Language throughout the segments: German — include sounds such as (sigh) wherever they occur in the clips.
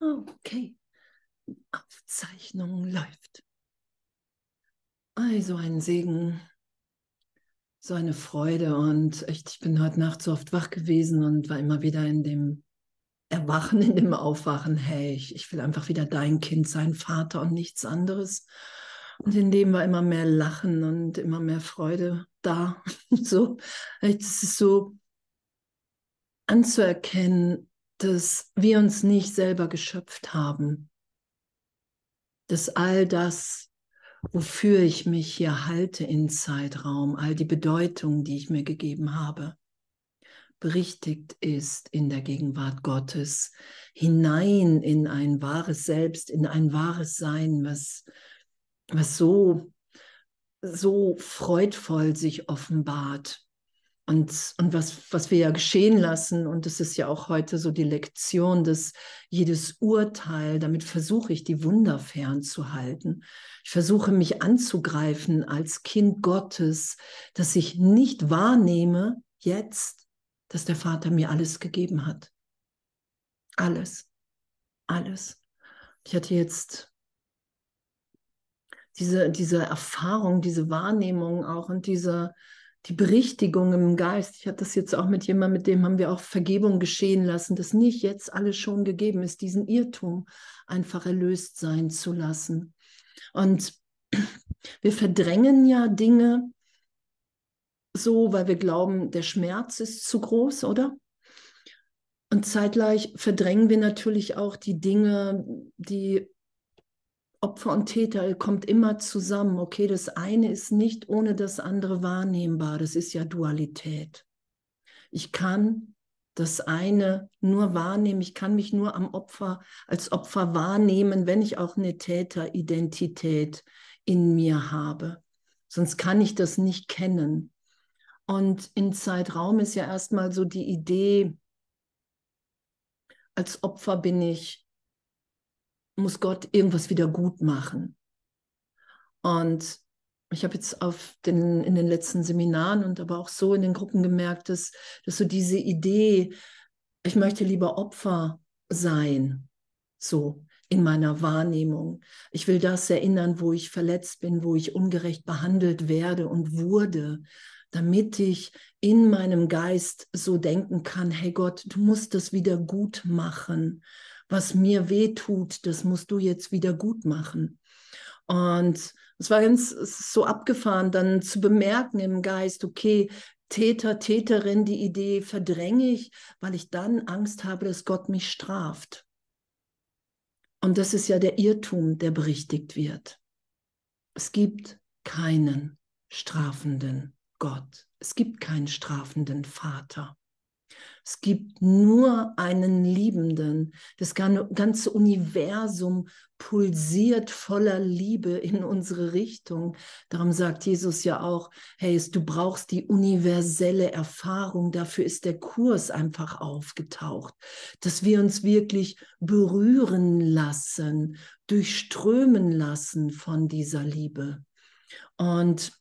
Okay, Aufzeichnung läuft. Also ein Segen, so eine Freude und echt, ich bin heute Nacht so oft wach gewesen und war immer wieder in dem Erwachen, in dem Aufwachen, hey, ich, ich will einfach wieder dein Kind sein, Vater und nichts anderes. Und in dem war immer mehr Lachen und immer mehr Freude da. (laughs) so, es ist so anzuerkennen, dass wir uns nicht selber geschöpft haben, dass all das, wofür ich mich hier halte in Zeitraum, all die Bedeutung, die ich mir gegeben habe, berichtigt ist in der Gegenwart Gottes, hinein in ein wahres Selbst, in ein wahres Sein, was, was so, so freudvoll sich offenbart und, und was, was wir ja geschehen lassen, und das ist ja auch heute so die Lektion, dass jedes Urteil, damit versuche ich, die Wunder fernzuhalten. Ich versuche mich anzugreifen als Kind Gottes, dass ich nicht wahrnehme jetzt, dass der Vater mir alles gegeben hat. Alles. Alles. Ich hatte jetzt diese, diese Erfahrung, diese Wahrnehmung auch und diese, die Berichtigung im Geist. Ich hatte das jetzt auch mit jemandem, mit dem haben wir auch Vergebung geschehen lassen, dass nicht jetzt alles schon gegeben ist, diesen Irrtum einfach erlöst sein zu lassen. Und (clears throat) wir verdrängen ja Dinge so, weil wir glauben, der Schmerz ist zu groß, oder? Und zeitgleich verdrängen wir natürlich auch die Dinge, die Opfer und Täter kommt immer zusammen. Okay, das eine ist nicht ohne das andere wahrnehmbar. Das ist ja Dualität. Ich kann das eine nur wahrnehmen. Ich kann mich nur am Opfer als Opfer wahrnehmen, wenn ich auch eine Täteridentität in mir habe. Sonst kann ich das nicht kennen. Und in Zeitraum ist ja erstmal so die Idee, als Opfer bin ich muss Gott irgendwas wieder gut machen. Und ich habe jetzt auf den, in den letzten Seminaren und aber auch so in den Gruppen gemerkt, dass, dass so diese Idee, ich möchte lieber Opfer sein, so in meiner Wahrnehmung. Ich will das erinnern, wo ich verletzt bin, wo ich ungerecht behandelt werde und wurde, damit ich in meinem Geist so denken kann, hey Gott, du musst das wieder gut machen was mir weh tut, das musst du jetzt wieder gut machen. Und es war ganz so abgefahren, dann zu bemerken im Geist, okay, Täter, Täterin, die Idee verdränge ich, weil ich dann Angst habe, dass Gott mich straft. Und das ist ja der Irrtum, der berichtigt wird. Es gibt keinen strafenden Gott. Es gibt keinen strafenden Vater. Es gibt nur einen Liebenden. Das ganze Universum pulsiert voller Liebe in unsere Richtung. Darum sagt Jesus ja auch, hey, du brauchst die universelle Erfahrung. Dafür ist der Kurs einfach aufgetaucht, dass wir uns wirklich berühren lassen, durchströmen lassen von dieser Liebe. Und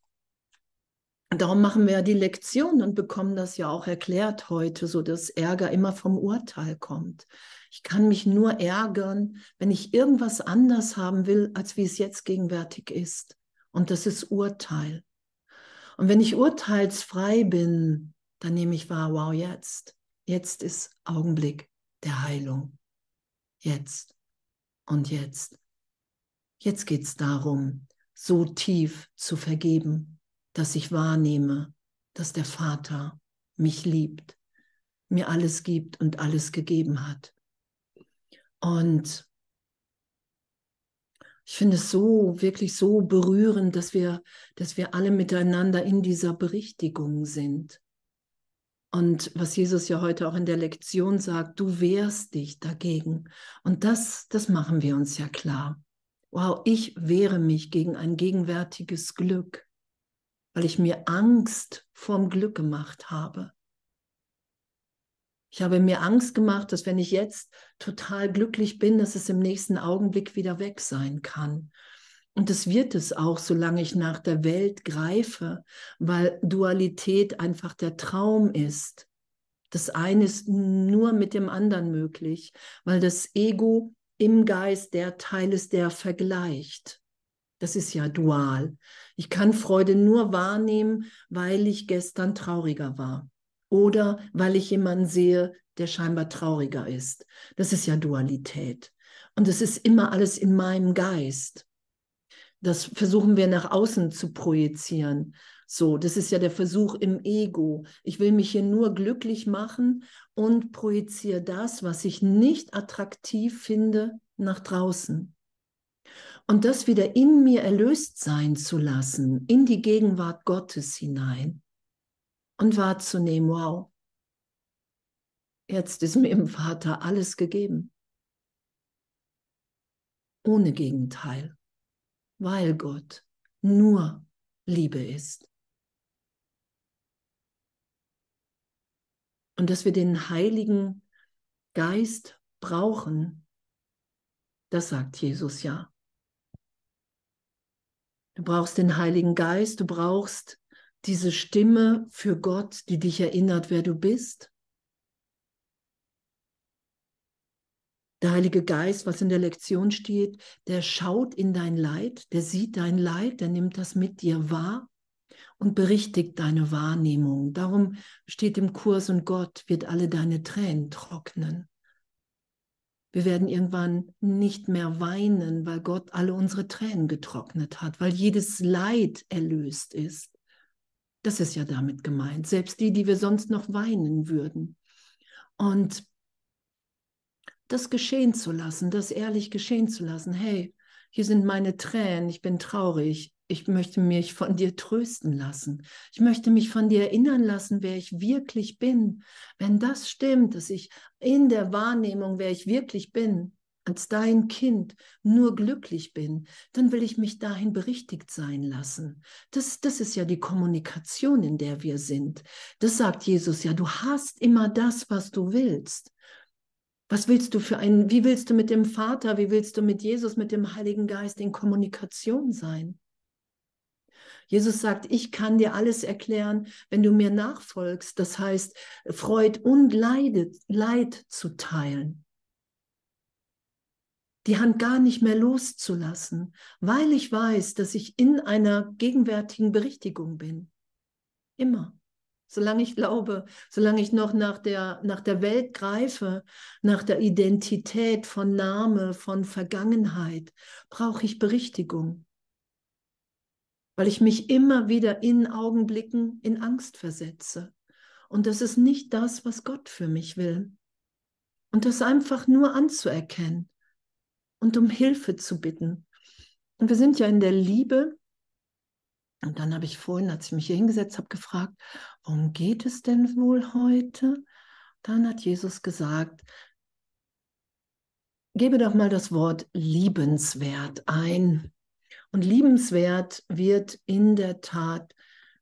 Darum machen wir ja die Lektion und bekommen das ja auch erklärt heute, so dass Ärger immer vom Urteil kommt. Ich kann mich nur ärgern, wenn ich irgendwas anders haben will, als wie es jetzt gegenwärtig ist. Und das ist Urteil. Und wenn ich urteilsfrei bin, dann nehme ich wahr, wow, jetzt. Jetzt ist Augenblick der Heilung. Jetzt und jetzt. Jetzt geht es darum, so tief zu vergeben, dass ich wahrnehme, dass der Vater mich liebt, mir alles gibt und alles gegeben hat. Und ich finde es so, wirklich so berührend, dass wir, dass wir alle miteinander in dieser Berichtigung sind. Und was Jesus ja heute auch in der Lektion sagt, du wehrst dich dagegen. Und das, das machen wir uns ja klar. Wow, ich wehre mich gegen ein gegenwärtiges Glück weil ich mir Angst vorm Glück gemacht habe. Ich habe mir Angst gemacht, dass wenn ich jetzt total glücklich bin, dass es im nächsten Augenblick wieder weg sein kann. Und das wird es auch, solange ich nach der Welt greife, weil Dualität einfach der Traum ist. Das eine ist nur mit dem anderen möglich, weil das Ego im Geist der Teil ist, der vergleicht. Das ist ja dual. Ich kann Freude nur wahrnehmen, weil ich gestern trauriger war oder weil ich jemanden sehe, der scheinbar trauriger ist. Das ist ja Dualität. Und es ist immer alles in meinem Geist. Das versuchen wir nach außen zu projizieren. So, das ist ja der Versuch im Ego. Ich will mich hier nur glücklich machen und projiziere das, was ich nicht attraktiv finde, nach draußen. Und das wieder in mir erlöst sein zu lassen, in die Gegenwart Gottes hinein und wahrzunehmen, wow, jetzt ist mir im Vater alles gegeben. Ohne Gegenteil, weil Gott nur Liebe ist. Und dass wir den Heiligen Geist brauchen, das sagt Jesus ja. Du brauchst den Heiligen Geist, du brauchst diese Stimme für Gott, die dich erinnert, wer du bist. Der Heilige Geist, was in der Lektion steht, der schaut in dein Leid, der sieht dein Leid, der nimmt das mit dir wahr und berichtigt deine Wahrnehmung. Darum steht im Kurs und Gott wird alle deine Tränen trocknen. Wir werden irgendwann nicht mehr weinen, weil Gott alle unsere Tränen getrocknet hat, weil jedes Leid erlöst ist. Das ist ja damit gemeint, selbst die, die wir sonst noch weinen würden. Und das geschehen zu lassen, das ehrlich geschehen zu lassen. Hey, hier sind meine Tränen, ich bin traurig, ich möchte mich von dir trösten lassen. Ich möchte mich von dir erinnern lassen, wer ich wirklich bin. Wenn das stimmt, dass ich in der Wahrnehmung, wer ich wirklich bin, als dein Kind nur glücklich bin, dann will ich mich dahin berichtigt sein lassen. Das, das ist ja die Kommunikation, in der wir sind. Das sagt Jesus ja, du hast immer das, was du willst. Was willst du für einen, wie willst du mit dem Vater, wie willst du mit Jesus, mit dem Heiligen Geist in Kommunikation sein? Jesus sagt, ich kann dir alles erklären, wenn du mir nachfolgst. Das heißt, Freud und Leid, Leid zu teilen. Die Hand gar nicht mehr loszulassen, weil ich weiß, dass ich in einer gegenwärtigen Berichtigung bin. Immer. Solange ich glaube, solange ich noch nach der, nach der Welt greife, nach der Identität von Name, von Vergangenheit, brauche ich Berichtigung weil ich mich immer wieder in Augenblicken in Angst versetze. Und das ist nicht das, was Gott für mich will. Und das einfach nur anzuerkennen und um Hilfe zu bitten. Und wir sind ja in der Liebe. Und dann habe ich vorhin, als ich mich hier hingesetzt habe, gefragt, worum geht es denn wohl heute? Dann hat Jesus gesagt, gebe doch mal das Wort liebenswert ein. Und liebenswert wird in der Tat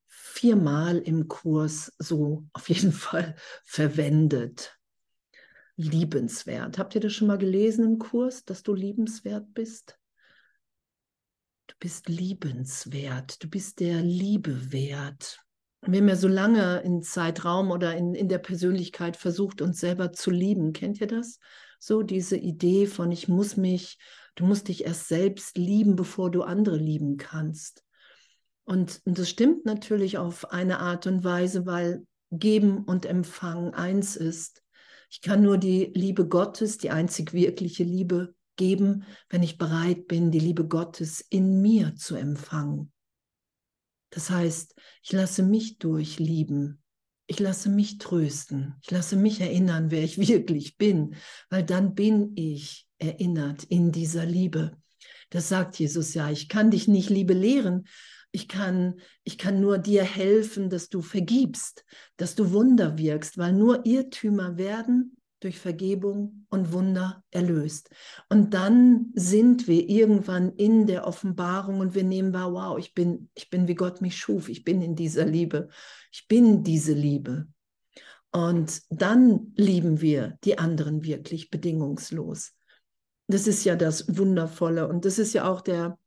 viermal im Kurs so auf jeden (laughs) Fall verwendet. Liebenswert. Habt ihr das schon mal gelesen im Kurs, dass du liebenswert bist? Du bist liebenswert, du bist der Liebe wert. Wir haben ja so lange im Zeitraum oder in, in der Persönlichkeit versucht, uns selber zu lieben. Kennt ihr das? So diese Idee von, ich muss mich Du musst dich erst selbst lieben, bevor du andere lieben kannst. Und, und das stimmt natürlich auf eine Art und Weise, weil Geben und Empfangen eins ist. Ich kann nur die Liebe Gottes, die einzig wirkliche Liebe geben, wenn ich bereit bin, die Liebe Gottes in mir zu empfangen. Das heißt, ich lasse mich durchlieben. Ich lasse mich trösten. Ich lasse mich erinnern, wer ich (laughs) wirklich bin, weil dann bin ich erinnert in dieser Liebe. Das sagt Jesus ja, ich kann dich nicht Liebe lehren, ich kann, ich kann nur dir helfen, dass du vergibst, dass du Wunder wirkst, weil nur Irrtümer werden durch Vergebung und Wunder erlöst. Und dann sind wir irgendwann in der Offenbarung und wir nehmen wahr, wow, ich bin, ich bin wie Gott mich schuf, ich bin in dieser Liebe, ich bin diese Liebe. Und dann lieben wir die anderen wirklich bedingungslos. Das ist ja das Wundervolle. Und das ist ja auch der,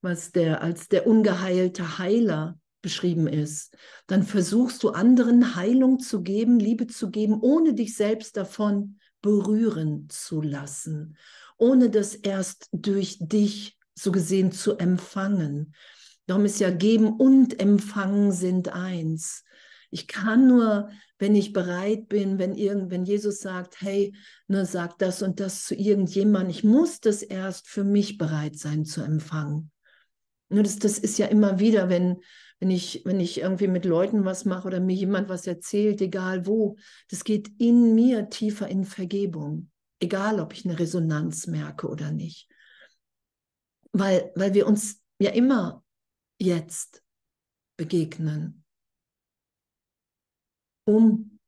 was der als der ungeheilte Heiler beschrieben ist. Dann versuchst du anderen Heilung zu geben, Liebe zu geben, ohne dich selbst davon berühren zu lassen, ohne das erst durch dich so gesehen zu empfangen. Darum ist ja geben und empfangen sind eins. Ich kann nur, wenn ich bereit bin, wenn, irgend, wenn Jesus sagt, hey, ne, sag das und das zu irgendjemandem, ich muss das erst für mich bereit sein zu empfangen. Ne, das, das ist ja immer wieder, wenn, wenn, ich, wenn ich irgendwie mit Leuten was mache oder mir jemand was erzählt, egal wo, das geht in mir tiefer in Vergebung, egal ob ich eine Resonanz merke oder nicht. Weil, weil wir uns ja immer jetzt begegnen, um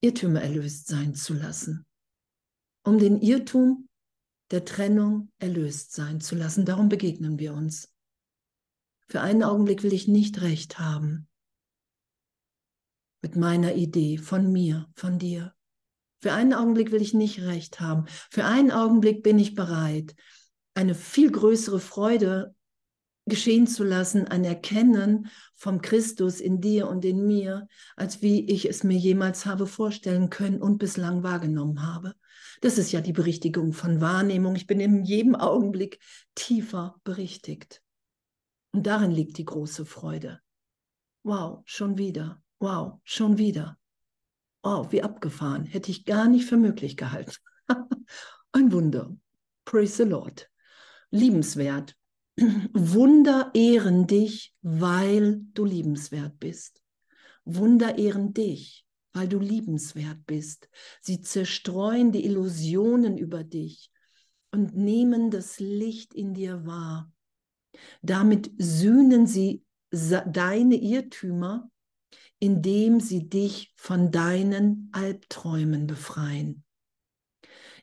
Irrtümer erlöst sein zu lassen, um den Irrtum der Trennung erlöst sein zu lassen. Darum begegnen wir uns. Für einen Augenblick will ich nicht recht haben mit meiner Idee von mir, von dir. Für einen Augenblick will ich nicht recht haben. Für einen Augenblick bin ich bereit, eine viel größere Freude geschehen zu lassen, ein Erkennen vom Christus in dir und in mir, als wie ich es mir jemals habe vorstellen können und bislang wahrgenommen habe. Das ist ja die Berichtigung von Wahrnehmung. Ich bin in jedem Augenblick tiefer berichtigt. Und darin liegt die große Freude. Wow, schon wieder. Wow, schon wieder. Wow, wie abgefahren. Hätte ich gar nicht für möglich gehalten. (laughs) Ein Wunder. Praise the Lord. Liebenswert. (clears throat) Wunder ehren dich, weil du liebenswert bist. Wunder ehren dich, weil du liebenswert bist. Sie zerstreuen die Illusionen über dich und nehmen das Licht in dir wahr. Damit sühnen sie deine Irrtümer, indem sie dich von deinen Albträumen befreien,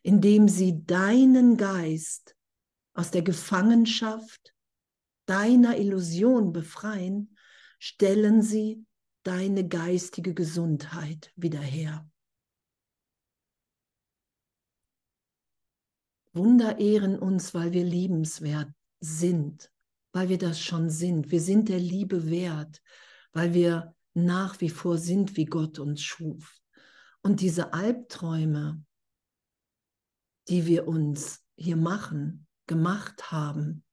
indem sie deinen Geist aus der Gefangenschaft deiner Illusion befreien, stellen sie deine geistige Gesundheit wieder her. Wunder ehren uns, weil wir liebenswert sind weil wir das schon sind. Wir sind der Liebe wert, weil wir nach wie vor sind, wie Gott uns schuf. Und diese Albträume, die wir uns hier machen, gemacht haben,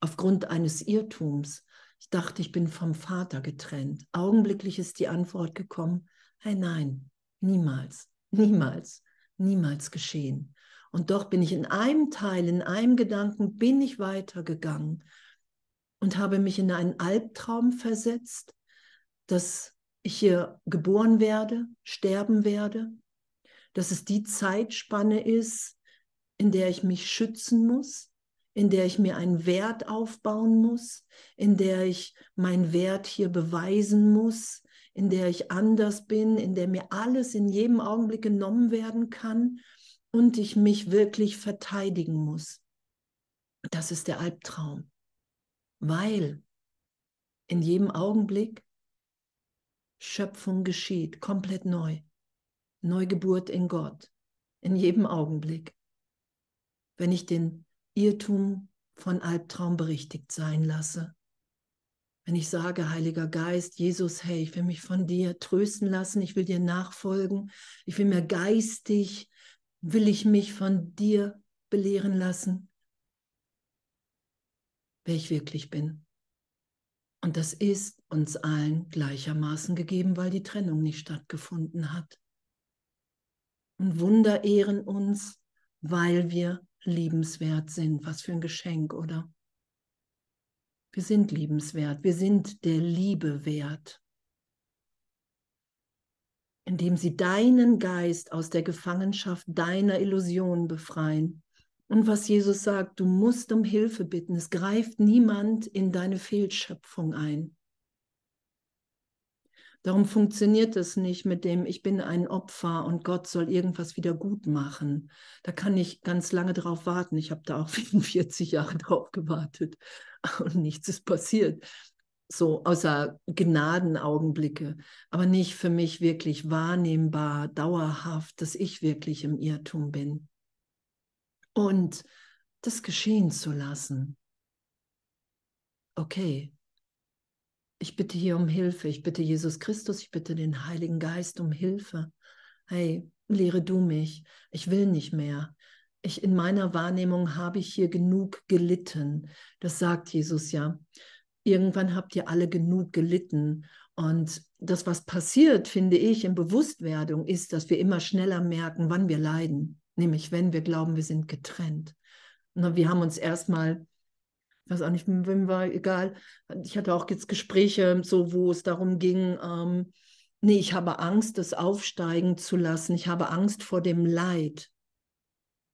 aufgrund eines Irrtums, ich dachte, ich bin vom Vater getrennt. Augenblicklich ist die Antwort gekommen, hey nein, niemals, niemals, niemals geschehen. Und doch bin ich in einem Teil, in einem Gedanken, bin ich weitergegangen und habe mich in einen Albtraum versetzt, dass ich hier geboren werde, sterben werde, dass es die Zeitspanne ist, in der ich mich schützen muss, in der ich mir einen Wert aufbauen muss, in der ich meinen Wert hier beweisen muss, in der ich anders bin, in der mir alles in jedem Augenblick genommen werden kann und ich mich wirklich verteidigen muss. Das ist der Albtraum weil in jedem Augenblick Schöpfung geschieht, komplett neu. Neugeburt in Gott, in jedem Augenblick. Wenn ich den Irrtum von Albtraum berichtigt sein lasse. Wenn ich sage, Heiliger Geist, Jesus, hey, ich will mich von dir trösten lassen, ich will dir nachfolgen, ich will mir geistig, will ich mich von dir belehren lassen wer ich wirklich bin. Und das ist uns allen gleichermaßen gegeben, weil die Trennung nicht stattgefunden hat. Und Wunder ehren uns, weil wir liebenswert sind. Was für ein Geschenk, oder? Wir sind liebenswert, wir sind der Liebe wert. Indem sie deinen Geist aus der Gefangenschaft deiner Illusionen befreien und was Jesus sagt, du musst um Hilfe bitten. Es greift niemand in deine Fehlschöpfung ein. Darum funktioniert es nicht mit dem, ich bin ein Opfer und Gott soll irgendwas wieder gut machen. Da kann ich ganz lange drauf warten. Ich habe da auch (laughs) 44 Jahre drauf gewartet und nichts ist passiert. So außer Gnadenaugenblicke, aber nicht für mich wirklich wahrnehmbar, dauerhaft, dass ich wirklich im Irrtum bin und das geschehen zu lassen. Okay, ich bitte hier um Hilfe, ich bitte Jesus Christus, ich bitte den Heiligen Geist um Hilfe. Hey, lehre du mich. Ich will nicht mehr. Ich, in meiner Wahrnehmung habe ich hier genug gelitten. Das sagt Jesus ja. Irgendwann habt ihr alle genug gelitten. Und das, was passiert, finde ich, in Bewusstwerdung, ist, dass wir immer schneller merken, wann wir leiden. Nämlich, wenn wir glauben, wir sind getrennt. Wir haben uns erstmal, weiß auch nicht, wem war egal, ich hatte auch jetzt Gespräche, so, wo es darum ging, ähm, nee, ich habe Angst, das aufsteigen zu lassen. Ich habe Angst vor dem Leid,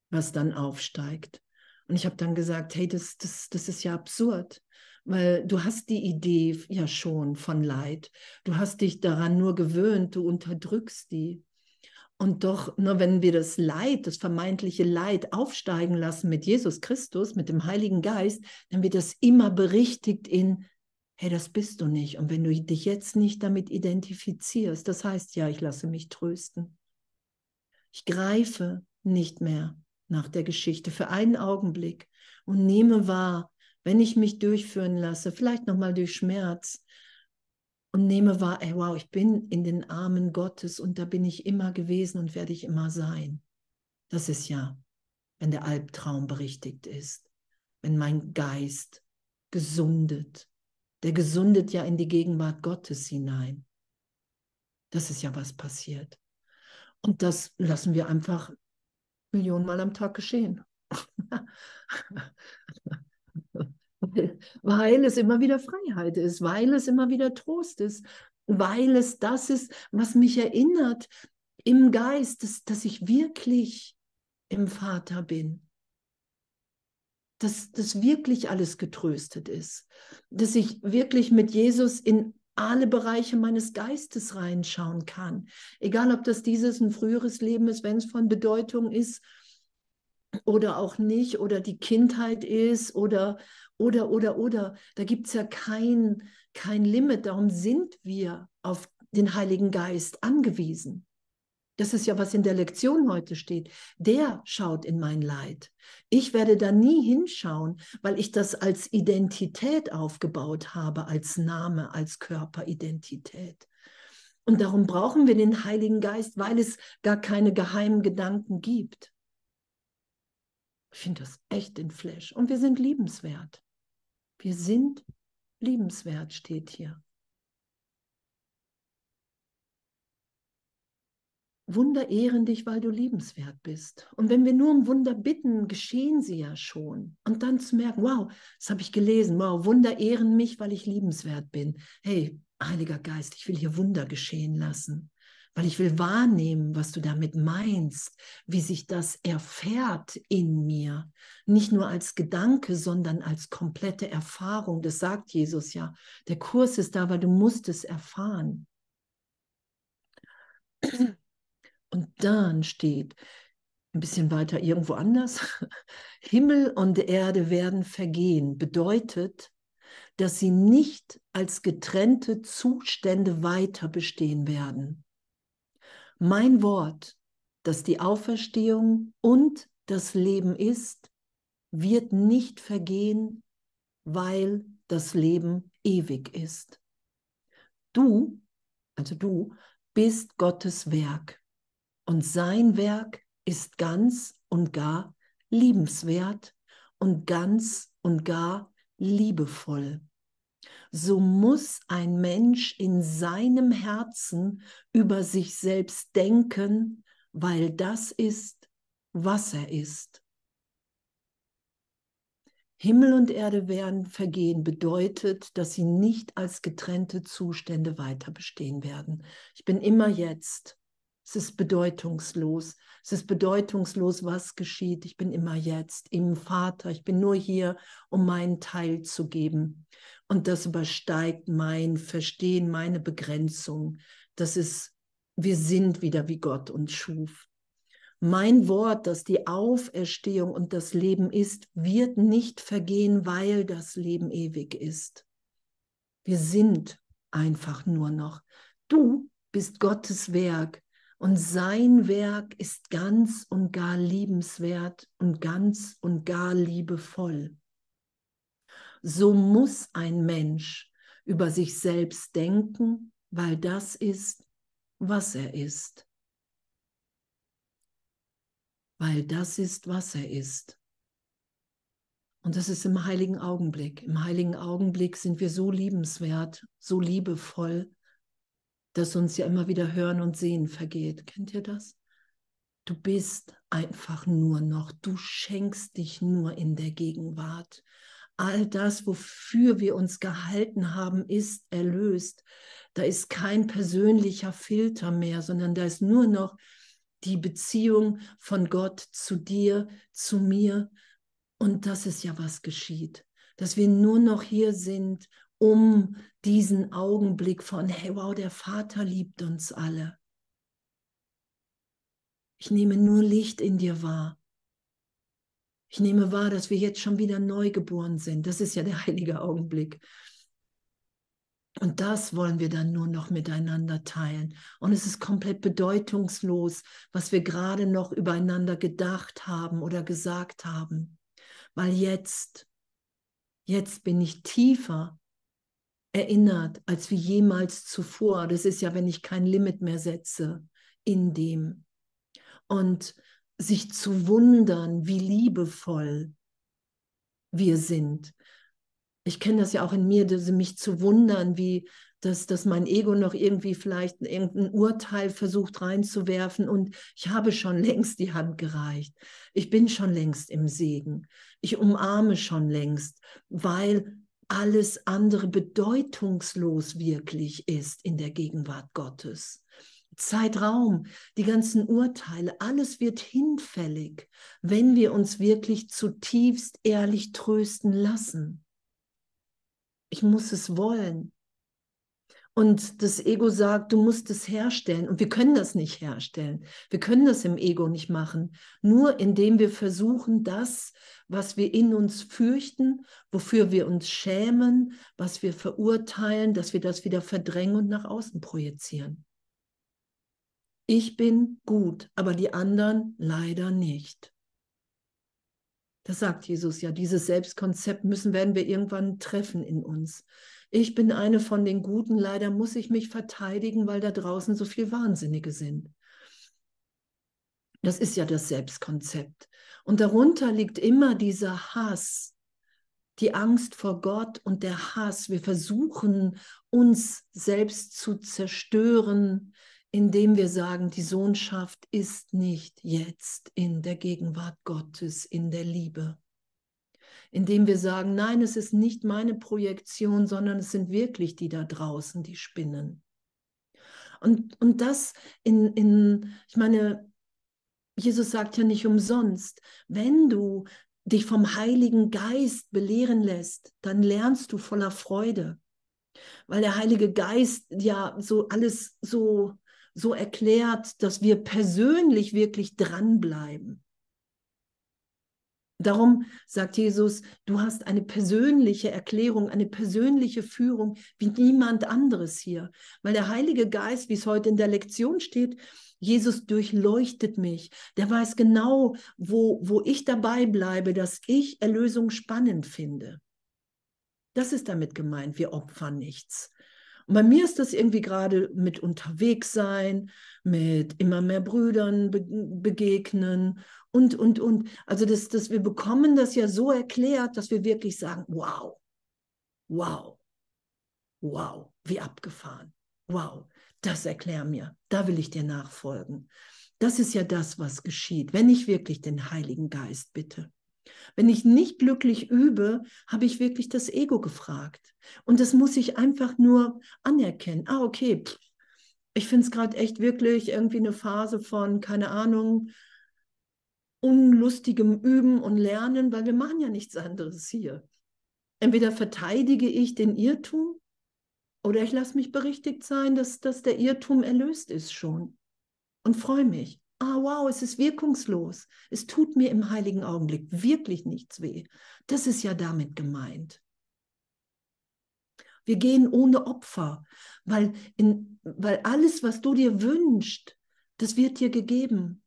was dann aufsteigt. Und ich habe dann gesagt, hey, das, das, das ist ja absurd, weil du hast die Idee ja schon von Leid. Du hast dich daran nur gewöhnt, du unterdrückst die. Und doch, nur wenn wir das Leid, das vermeintliche Leid aufsteigen lassen mit Jesus Christus, mit dem Heiligen Geist, dann wird das immer berichtigt in, hey, das bist du nicht. Und wenn du dich jetzt nicht damit identifizierst, das heißt ja, ich lasse mich trösten. Ich greife nicht mehr nach der Geschichte für einen Augenblick und nehme wahr, wenn ich mich durchführen lasse, vielleicht nochmal durch Schmerz und nehme wahr, ey, wow, ich bin in den Armen Gottes und da bin ich immer gewesen und werde ich immer sein. Das ist ja, wenn der Albtraum berichtigt ist, wenn mein Geist gesundet, der gesundet ja in die Gegenwart Gottes hinein. Das ist ja was passiert. Und das lassen wir einfach Millionen Mal am Tag geschehen. (laughs) (laughs) weil es immer wieder Freiheit ist, weil es immer wieder Trost ist, weil es das ist, was mich erinnert im Geist, dass, dass ich wirklich im Vater bin dass das wirklich alles getröstet ist, dass ich wirklich mit Jesus in alle Bereiche meines Geistes reinschauen kann. Egal, ob das dieses ein früheres Leben ist, wenn es von Bedeutung ist oder auch nicht, oder die Kindheit ist oder, oder, oder, oder. Da gibt es ja kein, kein Limit. Darum sind wir auf den Heiligen Geist angewiesen. Das ist ja, was in der Lektion heute steht. Der schaut in mein Leid. Ich werde da nie hinschauen, weil ich das als Identität aufgebaut habe, als Name, als Körperidentität. Und darum brauchen wir den Heiligen Geist, weil es gar keine geheimen Gedanken gibt. Ich finde das echt den Flash. Und wir sind liebenswert. Wir sind liebenswert, steht hier. Wunder ehren dich, weil du liebenswert bist. Und wenn wir nur um Wunder bitten, geschehen sie ja schon. Und dann zu merken, wow, das habe ich gelesen, wow, Wunder ehren mich, weil ich liebenswert bin. Hey, Heiliger Geist, ich will hier Wunder geschehen lassen, weil ich will wahrnehmen, was du damit meinst, wie sich das erfährt in mir. Nicht nur als Gedanke, sondern als komplette Erfahrung. Das sagt Jesus ja. Der Kurs ist da, weil du musst es erfahren. Und dann steht ein bisschen weiter irgendwo anders, (laughs) Himmel und Erde werden vergehen, bedeutet, dass sie nicht als getrennte Zustände weiter bestehen werden. Mein Wort, das die Auferstehung und das Leben ist, wird nicht vergehen, weil das Leben ewig ist. Du, also du, bist Gottes Werk. Und sein Werk ist ganz und gar liebenswert und ganz und gar liebevoll. So muss ein Mensch in seinem Herzen über sich selbst denken, weil das ist, was er ist. Himmel und Erde werden vergehen, bedeutet, dass sie nicht als getrennte Zustände weiter bestehen werden. Ich bin immer jetzt es ist bedeutungslos. Es ist bedeutungslos, was geschieht. Ich bin immer jetzt im Vater. Ich bin nur hier, um meinen Teil zu geben. Und das übersteigt mein Verstehen, meine Begrenzung. Das ist, wir sind wieder wie Gott uns schuf. Mein Wort, das die Auferstehung und das Leben ist, wird nicht vergehen, weil das Leben ewig ist. Wir sind einfach nur noch. Du bist Gottes Werk und sein Werk ist ganz und gar liebenswert und ganz und gar liebevoll. So muss ein Mensch über sich selbst denken, weil das ist, was er ist. weil das ist, was er ist. Und das ist im heiligen Augenblick. Im heiligen Augenblick sind wir so liebenswert, so liebevoll, dass uns ja immer wieder Hören und Sehen vergeht. Kennt ihr das? Du bist einfach nur noch, du schenkst dich nur in der Gegenwart. All das, wofür wir uns gehalten haben, ist erlöst. Da ist kein persönlicher Filter mehr, sondern da ist nur noch die Beziehung von Gott zu dir, zu mir. Und das ist ja, was geschieht. Dass wir nur noch hier sind, um diesen Augenblick von, hey, wow, der Vater liebt uns alle. Ich nehme nur Licht in dir wahr. Ich nehme wahr, dass wir jetzt schon wieder neu geboren sind. Das ist ja der heilige Augenblick. Und das wollen wir dann nur noch miteinander teilen. Und es ist komplett bedeutungslos, was wir gerade noch übereinander gedacht haben oder gesagt haben. Weil jetzt, jetzt bin ich tiefer erinnert als wie jemals zuvor. Das ist ja, wenn ich kein Limit mehr setze in dem. Und sich zu wundern, wie liebevoll wir sind. Ich kenne das ja auch in mir, mich zu wundern, wie dass, dass mein Ego noch irgendwie vielleicht irgendein Urteil versucht reinzuwerfen und ich habe schon längst die Hand gereicht. Ich bin schon längst im Segen. Ich umarme schon längst, weil alles andere bedeutungslos wirklich ist in der Gegenwart Gottes. Zeitraum, die ganzen Urteile, alles wird hinfällig, wenn wir uns wirklich zutiefst ehrlich trösten lassen. Ich muss es wollen. Und das Ego sagt, du musst es herstellen. Und wir können das nicht herstellen. Wir können das im Ego nicht machen. Nur indem wir versuchen, das, was wir in uns fürchten, wofür wir uns schämen, was wir verurteilen, dass wir das wieder verdrängen und nach außen projizieren. Ich bin gut, aber die anderen leider nicht. Das sagt Jesus ja. Dieses Selbstkonzept müssen, werden wir irgendwann treffen in uns ich bin eine von den Guten, leider muss ich mich verteidigen, weil da draußen so viel Wahnsinnige sind. Das ist ja das Selbstkonzept. Und darunter liegt immer dieser Hass, die Angst vor Gott und der Hass. Wir versuchen uns selbst zu zerstören, indem wir sagen, die Sohnschaft ist nicht jetzt in der Gegenwart Gottes, in der Liebe indem wir sagen, nein, es ist nicht meine Projektion, sondern es sind wirklich die da draußen, die spinnen. Und, und das in, in, ich meine, Jesus sagt ja nicht umsonst, wenn du dich vom Heiligen Geist belehren lässt, dann lernst du voller Freude. Weil der Heilige Geist ja so alles so, so erklärt, dass wir persönlich wirklich dranbleiben. Darum sagt Jesus, du hast eine persönliche Erklärung, eine persönliche Führung wie niemand anderes hier. Weil der Heilige Geist, wie es heute in der Lektion steht, Jesus durchleuchtet mich. Der weiß genau, wo, wo ich dabei bleibe, dass ich Erlösung spannend finde. Das ist damit gemeint, wir opfern nichts. Und bei mir ist das irgendwie gerade mit unterwegs sein, mit immer mehr Brüdern be begegnen und, und, und. Also das, das, wir bekommen das ja so erklärt, dass wir wirklich sagen, wow, wow, wow, wie abgefahren. Wow, das erklär mir, da will ich dir nachfolgen. Das ist ja das, was geschieht, wenn ich wirklich den Heiligen Geist bitte. Wenn ich nicht glücklich übe, habe ich wirklich das Ego gefragt. Und das muss ich einfach nur anerkennen. Ah, okay, ich finde es gerade echt wirklich irgendwie eine Phase von, keine Ahnung, unlustigem Üben und Lernen, weil wir machen ja nichts anderes hier. Entweder verteidige ich den Irrtum oder ich lasse mich berichtigt sein, dass, dass der Irrtum erlöst ist schon und freue mich ah wow, es ist wirkungslos. Es tut mir im heiligen Augenblick wirklich nichts weh. Das ist ja damit gemeint. Wir gehen ohne Opfer, weil, in, weil alles, was du dir wünschst, das wird dir gegeben.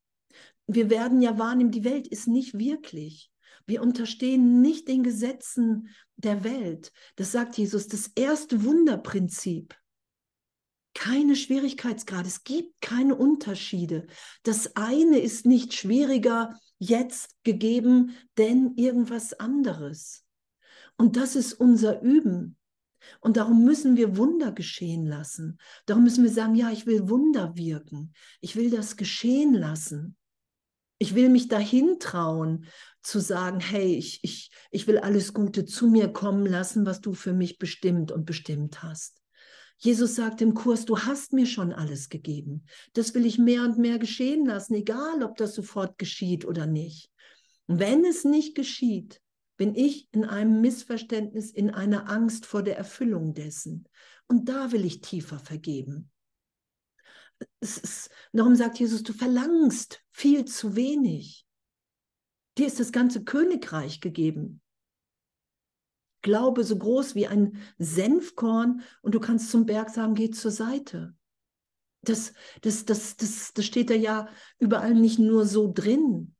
Wir werden ja wahrnehmen, die Welt ist nicht wirklich. Wir unterstehen nicht den Gesetzen der Welt. Das sagt Jesus, das erste Wunderprinzip keine Schwierigkeitsgrade. Es gibt keine Unterschiede. Das eine ist nicht schwieriger jetzt gegeben, denn irgendwas anderes. Und das ist unser Üben. Und darum müssen wir Wunder geschehen lassen. Darum müssen wir sagen, ja, ich will Wunder wirken. Ich will das geschehen lassen. Ich will mich dahin trauen, zu sagen, hey, ich, ich, ich will alles Gute zu mir kommen lassen, was du für mich bestimmt und bestimmt hast. Jesus sagt im Kurs, du hast mir schon alles gegeben. Das will ich mehr und mehr geschehen lassen, egal ob das sofort geschieht oder nicht. Wenn es nicht geschieht, bin ich in einem Missverständnis, in einer Angst vor der Erfüllung dessen. Und da will ich tiefer vergeben. Ist, darum sagt Jesus, du verlangst viel zu wenig. Dir ist das ganze Königreich gegeben. Glaube so groß wie ein Senfkorn und du kannst zum Berg sagen, geh zur Seite. Das, das, das, das, das steht da ja überall nicht nur so drin.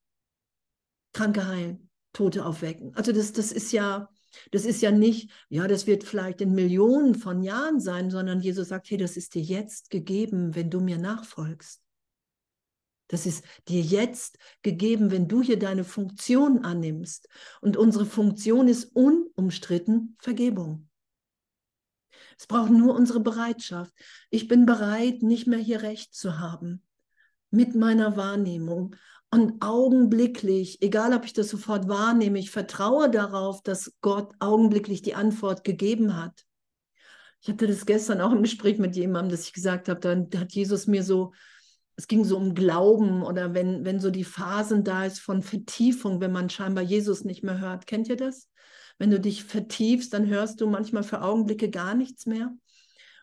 Kranke heilen, Tote aufwecken. Also das, das ist ja, das ist ja nicht, ja, das wird vielleicht in Millionen von Jahren sein, sondern Jesus sagt, hey, das ist dir jetzt gegeben, wenn du mir nachfolgst. Das ist dir jetzt gegeben, wenn du hier deine Funktion annimmst. Und unsere Funktion ist unumstritten Vergebung. Es braucht nur unsere Bereitschaft. Ich bin bereit, nicht mehr hier recht zu haben mit meiner Wahrnehmung. Und augenblicklich, egal ob ich das sofort wahrnehme, ich vertraue darauf, dass Gott augenblicklich die Antwort gegeben hat. Ich hatte das gestern auch im Gespräch mit jemandem, dass ich gesagt habe, dann hat Jesus mir so es ging so um Glauben oder wenn, wenn so die Phasen da ist von Vertiefung, wenn man scheinbar Jesus nicht mehr hört. Kennt ihr das? Wenn du dich vertiefst, dann hörst du manchmal für Augenblicke gar nichts mehr.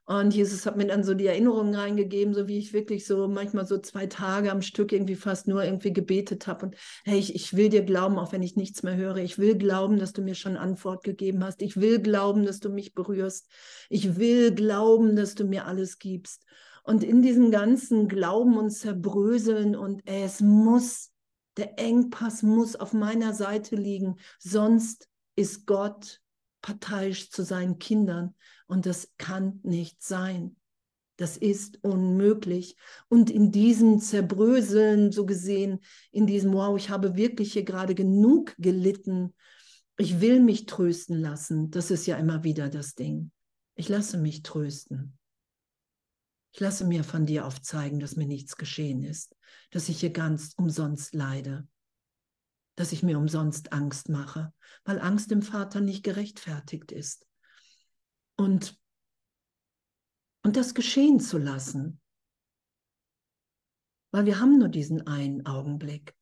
Und Jesus hat mir dann so die Erinnerungen reingegeben, so wie ich wirklich so manchmal so zwei Tage am Stück irgendwie fast nur irgendwie gebetet habe. Und hey, ich, ich will dir glauben, auch wenn ich nichts mehr höre. Ich will glauben, dass du mir schon Antwort gegeben hast. Ich will glauben, dass du mich berührst. Ich will glauben, dass du mir alles gibst. Und in diesem ganzen Glauben und Zerbröseln und ey, es muss, der Engpass muss auf meiner Seite liegen, sonst ist Gott parteiisch zu seinen Kindern und das kann nicht sein. Das ist unmöglich. Und in diesem Zerbröseln, so gesehen, in diesem, wow, ich habe wirklich hier gerade genug gelitten. Ich will mich trösten lassen. Das ist ja immer wieder das Ding. Ich lasse mich trösten. Ich lasse mir von dir aufzeigen, dass mir nichts geschehen ist, dass ich hier ganz umsonst leide, dass ich mir umsonst Angst mache, weil Angst dem Vater nicht gerechtfertigt ist. Und, und das geschehen zu lassen, weil wir haben nur diesen einen Augenblick.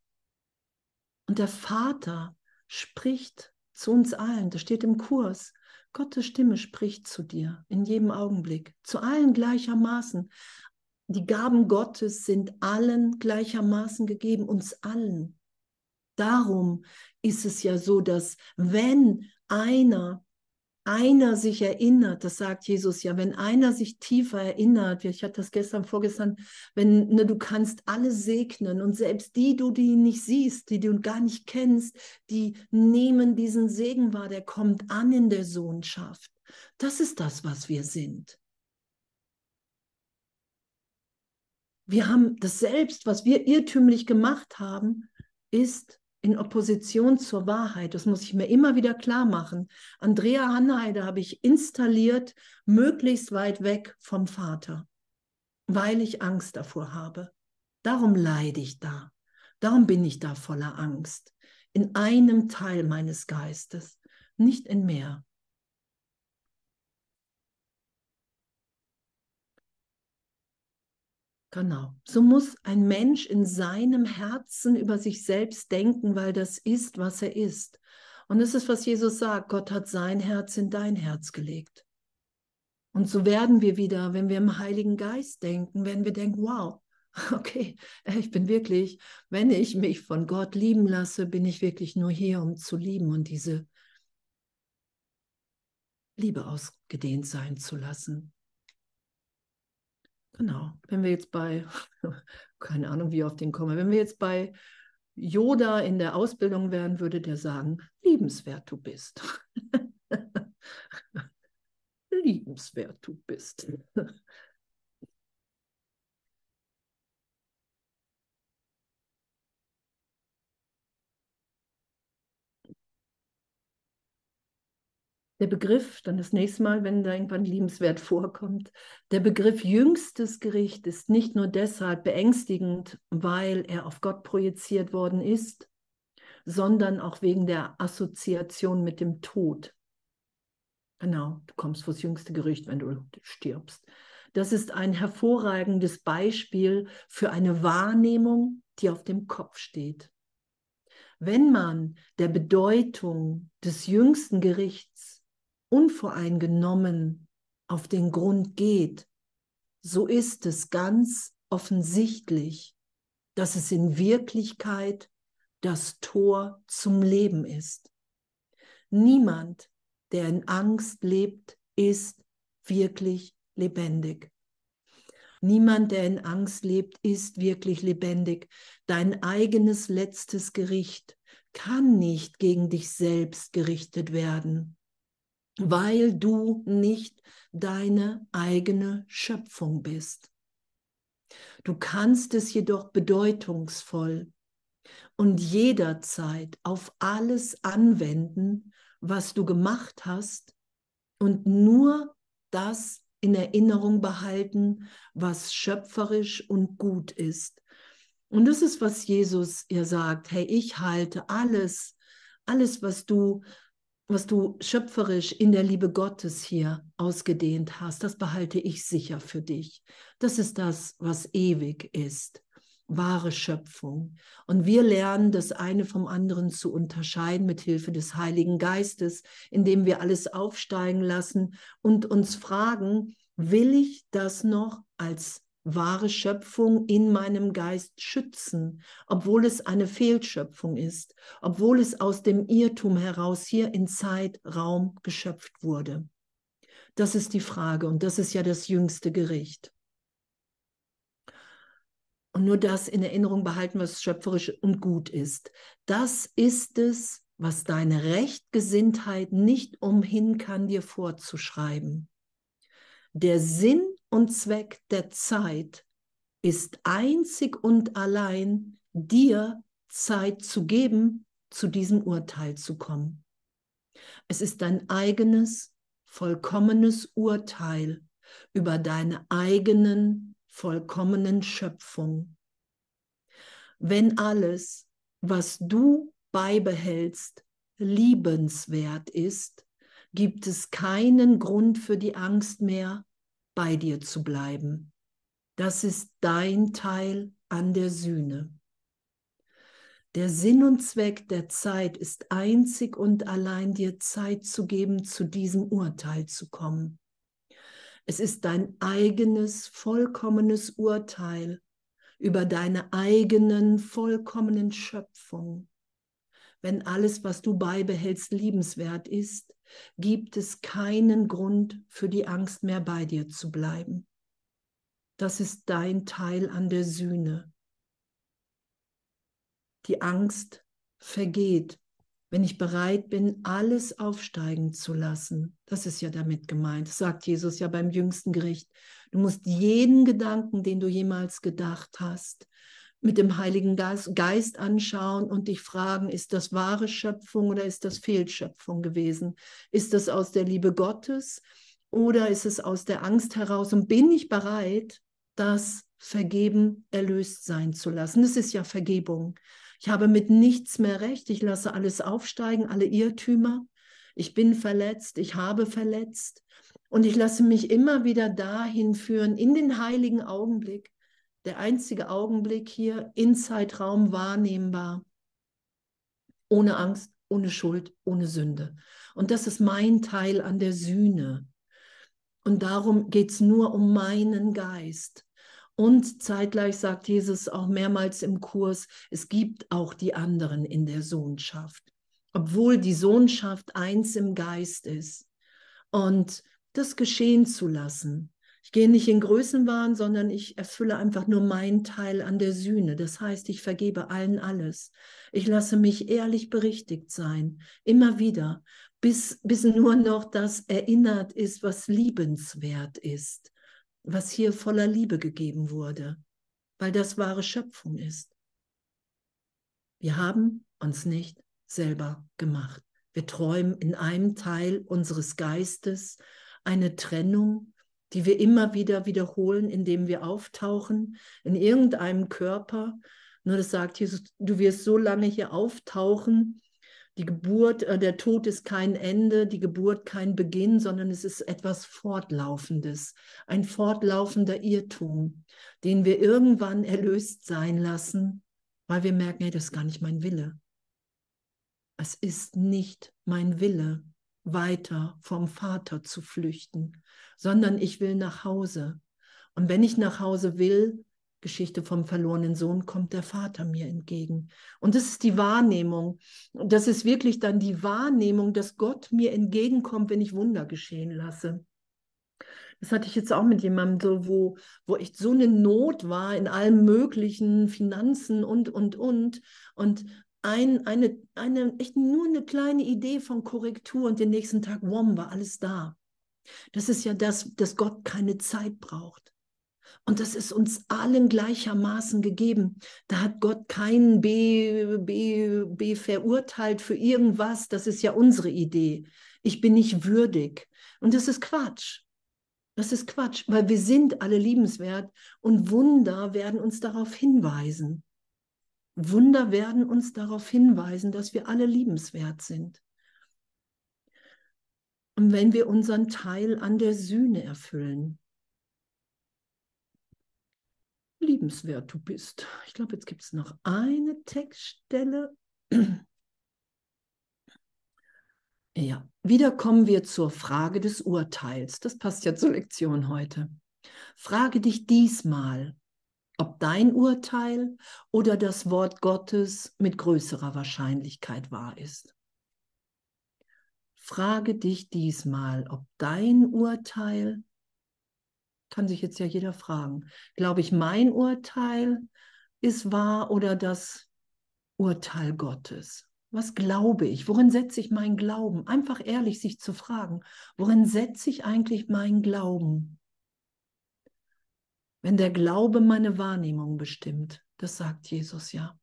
Und der Vater spricht zu uns allen, das steht im Kurs, Gottes Stimme spricht zu dir in jedem Augenblick, zu allen gleichermaßen. Die Gaben Gottes sind allen gleichermaßen gegeben, uns allen. Darum ist es ja so, dass wenn einer einer sich erinnert, das sagt Jesus ja, wenn einer sich tiefer erinnert, ich hatte das gestern, vorgestern, wenn ne, du kannst alle segnen und selbst die, du die nicht siehst, die du gar nicht kennst, die nehmen diesen Segen wahr, der kommt an in der Sohnschaft. Das ist das, was wir sind. Wir haben das Selbst, was wir irrtümlich gemacht haben, ist in Opposition zur Wahrheit. Das muss ich mir immer wieder klar machen. Andrea Hanheide habe ich installiert, möglichst weit weg vom Vater, weil ich Angst davor habe. Darum leide ich da. Darum bin ich da voller Angst. In einem Teil meines Geistes, nicht in mehr. Genau. So muss ein Mensch in seinem Herzen über sich selbst denken, weil das ist, was er ist. Und das ist, was Jesus sagt. Gott hat sein Herz in dein Herz gelegt. Und so werden wir wieder, wenn wir im Heiligen Geist denken, werden wir denken, wow, (laughs) okay, ich bin wirklich, wenn ich mich von Gott lieben lasse, bin ich wirklich nur hier, um zu lieben und diese Liebe ausgedehnt sein zu lassen. Genau, wenn wir jetzt bei, (laughs) keine Ahnung, wie ich auf den komme, wenn wir jetzt bei Yoda in der Ausbildung wären, würde der sagen, liebenswert du bist. (laughs) liebenswert du bist. (laughs) Der Begriff, dann das nächste Mal, wenn da irgendwann liebenswert vorkommt, der Begriff jüngstes Gericht ist nicht nur deshalb beängstigend, weil er auf Gott projiziert worden ist, sondern auch wegen der Assoziation mit dem Tod. Genau, du kommst vor das jüngste Gericht, wenn du stirbst. Das ist ein hervorragendes Beispiel für eine Wahrnehmung, die auf dem Kopf steht. Wenn man der Bedeutung des jüngsten Gerichts unvoreingenommen auf den Grund geht, so ist es ganz offensichtlich, dass es in Wirklichkeit das Tor zum Leben ist. Niemand, der in Angst lebt, ist wirklich lebendig. Niemand, der in Angst lebt, ist wirklich lebendig. Dein eigenes letztes Gericht kann nicht gegen dich selbst gerichtet werden, weil du nicht deine eigene Schöpfung bist. Du kannst es jedoch bedeutungsvoll und jederzeit auf alles anwenden, was du gemacht hast und nur das in Erinnerung behalten, was schöpferisch und gut ist. Und das ist, was Jesus ihr sagt. Hey, ich halte alles, alles, was du, was du schöpferisch in der Liebe Gottes hier ausgedehnt hast, das behalte ich sicher für dich. Das ist das, was ewig ist wahre Schöpfung. Und wir lernen, das eine vom anderen zu unterscheiden mit Hilfe des Heiligen Geistes, indem wir alles aufsteigen lassen und uns fragen, will ich das noch als wahre Schöpfung in meinem Geist schützen, obwohl es eine Fehlschöpfung ist, obwohl es aus dem Irrtum heraus hier in Zeit, Raum geschöpft wurde. Das ist die Frage und das ist ja das jüngste Gericht und nur das in Erinnerung behalten, was schöpferisch und gut ist. Das ist es, was deine Rechtgesinntheit nicht umhin kann, dir vorzuschreiben. Der Sinn und Zweck der Zeit ist einzig und allein, dir Zeit zu geben, zu diesem Urteil zu kommen. Es ist dein eigenes, vollkommenes Urteil über deine eigenen vollkommenen Schöpfung. Wenn alles, was du beibehältst, liebenswert ist, gibt es keinen Grund für die Angst mehr, bei dir zu bleiben. Das ist dein Teil an der Sühne. Der Sinn und Zweck der Zeit ist einzig und allein dir Zeit zu geben, zu diesem Urteil zu kommen. Es ist dein eigenes vollkommenes Urteil über deine eigenen vollkommenen Schöpfung. Wenn alles, was du beibehältst, liebenswert ist, gibt es keinen Grund für die Angst mehr bei dir zu bleiben. Das ist dein Teil an der Sühne. Die Angst vergeht, wenn ich bereit bin, alles aufsteigen zu lassen. Das ist ja damit gemeint. Das sagt Jesus ja beim jüngsten Gericht. Du musst jeden Gedanken, den du jemals gedacht hast, mit dem Heiligen Geist anschauen und dich fragen, ist das wahre Schöpfung oder ist das Fehlschöpfung gewesen? Ist das aus der Liebe Gottes oder ist es aus der Angst heraus? Und bin ich bereit, das vergeben, erlöst sein zu lassen? Das ist ja Vergebung. Ich habe mit nichts mehr recht. Ich lasse alles aufsteigen, alle Irrtümer. Ich bin verletzt, ich habe verletzt. Und ich lasse mich immer wieder dahin führen, in den heiligen Augenblick, der einzige Augenblick hier in Zeitraum wahrnehmbar, ohne Angst, ohne Schuld, ohne Sünde. Und das ist mein Teil an der Sühne. Und darum geht es nur um meinen Geist. Und zeitgleich sagt Jesus auch mehrmals im Kurs, es gibt auch die anderen in der Sohnschaft, obwohl die Sohnschaft eins im Geist ist. Und das geschehen zu lassen. Ich gehe nicht in Größenwahn, sondern ich erfülle einfach nur meinen Teil an der Sühne. Das heißt, ich vergebe allen alles. Ich lasse mich ehrlich berichtigt sein, immer wieder, bis, bis nur noch das erinnert ist, was liebenswert ist was hier voller Liebe gegeben wurde, weil das wahre Schöpfung ist. Wir haben uns nicht selber gemacht. Wir träumen in einem Teil unseres Geistes eine Trennung, die wir immer wieder wiederholen, indem wir auftauchen in irgendeinem Körper. Nur das sagt Jesus, du wirst so lange hier auftauchen. Die Geburt, äh, der Tod ist kein Ende, die Geburt kein Beginn, sondern es ist etwas Fortlaufendes, ein fortlaufender Irrtum, den wir irgendwann erlöst sein lassen, weil wir merken, hey, das ist gar nicht mein Wille. Es ist nicht mein Wille, weiter vom Vater zu flüchten, sondern ich will nach Hause. Und wenn ich nach Hause will, Geschichte vom verlorenen Sohn, kommt der Vater mir entgegen. Und das ist die Wahrnehmung. Das ist wirklich dann die Wahrnehmung, dass Gott mir entgegenkommt, wenn ich Wunder geschehen lasse. Das hatte ich jetzt auch mit jemandem so, wo, wo echt so eine Not war in allen möglichen Finanzen und, und, und. Und ein, eine, eine, echt nur eine kleine Idee von Korrektur und den nächsten Tag, wom, war alles da. Das ist ja das, dass Gott keine Zeit braucht. Und das ist uns allen gleichermaßen gegeben. Da hat Gott keinen B, B, B verurteilt für irgendwas. Das ist ja unsere Idee. Ich bin nicht würdig. Und das ist Quatsch. Das ist Quatsch, weil wir sind alle liebenswert und Wunder werden uns darauf hinweisen. Wunder werden uns darauf hinweisen, dass wir alle liebenswert sind. Und wenn wir unseren Teil an der Sühne erfüllen, liebenswert du bist. Ich glaube, jetzt gibt es noch eine Textstelle. (clears throat) Ja, wieder kommen wir zur Frage des Urteils. Das passt ja zur Lektion heute. Frage dich diesmal, ob dein Urteil oder das Wort Gottes mit größerer Wahrscheinlichkeit wahr ist. Frage dich diesmal, ob dein Urteil, kann sich jetzt ja jeder fragen, glaube ich, mein Urteil ist wahr oder das Urteil Gottes? Was glaube ich? Worin setze ich meinen Glauben? Einfach ehrlich sich zu fragen, worin setze ich eigentlich meinen Glauben? Wenn der Glaube meine Wahrnehmung bestimmt. Das sagt Jesus ja.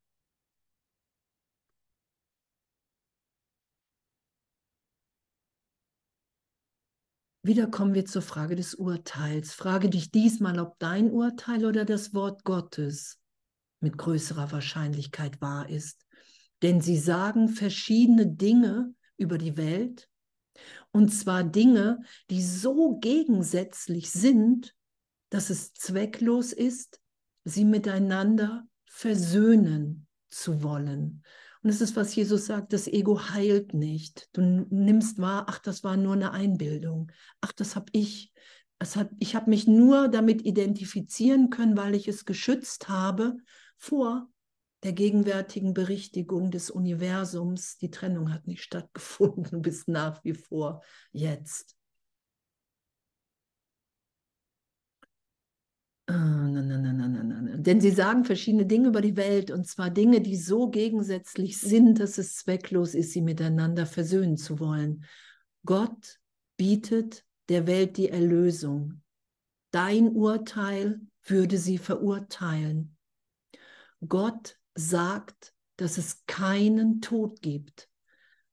Wieder kommen wir zur Frage des Urteils. Frage dich diesmal, ob dein Urteil oder das Wort Gottes mit größerer Wahrscheinlichkeit wahr ist. Denn sie sagen verschiedene Dinge über die Welt, und zwar Dinge, die so gegensätzlich sind, dass es zwecklos ist, sie miteinander versöhnen zu wollen. Und das ist, was Jesus sagt, das Ego heilt nicht. Du nimmst wahr, ach, das war nur eine Einbildung. Ach, das habe ich. Das hat, ich habe mich nur damit identifizieren können, weil ich es geschützt habe vor der gegenwärtigen Berichtigung des Universums. Die Trennung hat nicht stattgefunden, (laughs) du bist nach wie vor jetzt. Na, na, na, na, na, na. Denn sie sagen verschiedene Dinge über die Welt, und zwar Dinge, die so gegensätzlich sind, dass es zwecklos ist, sie miteinander versöhnen zu wollen. Gott bietet der Welt die Erlösung. Dein Urteil würde sie verurteilen. Gott sagt, dass es keinen Tod gibt.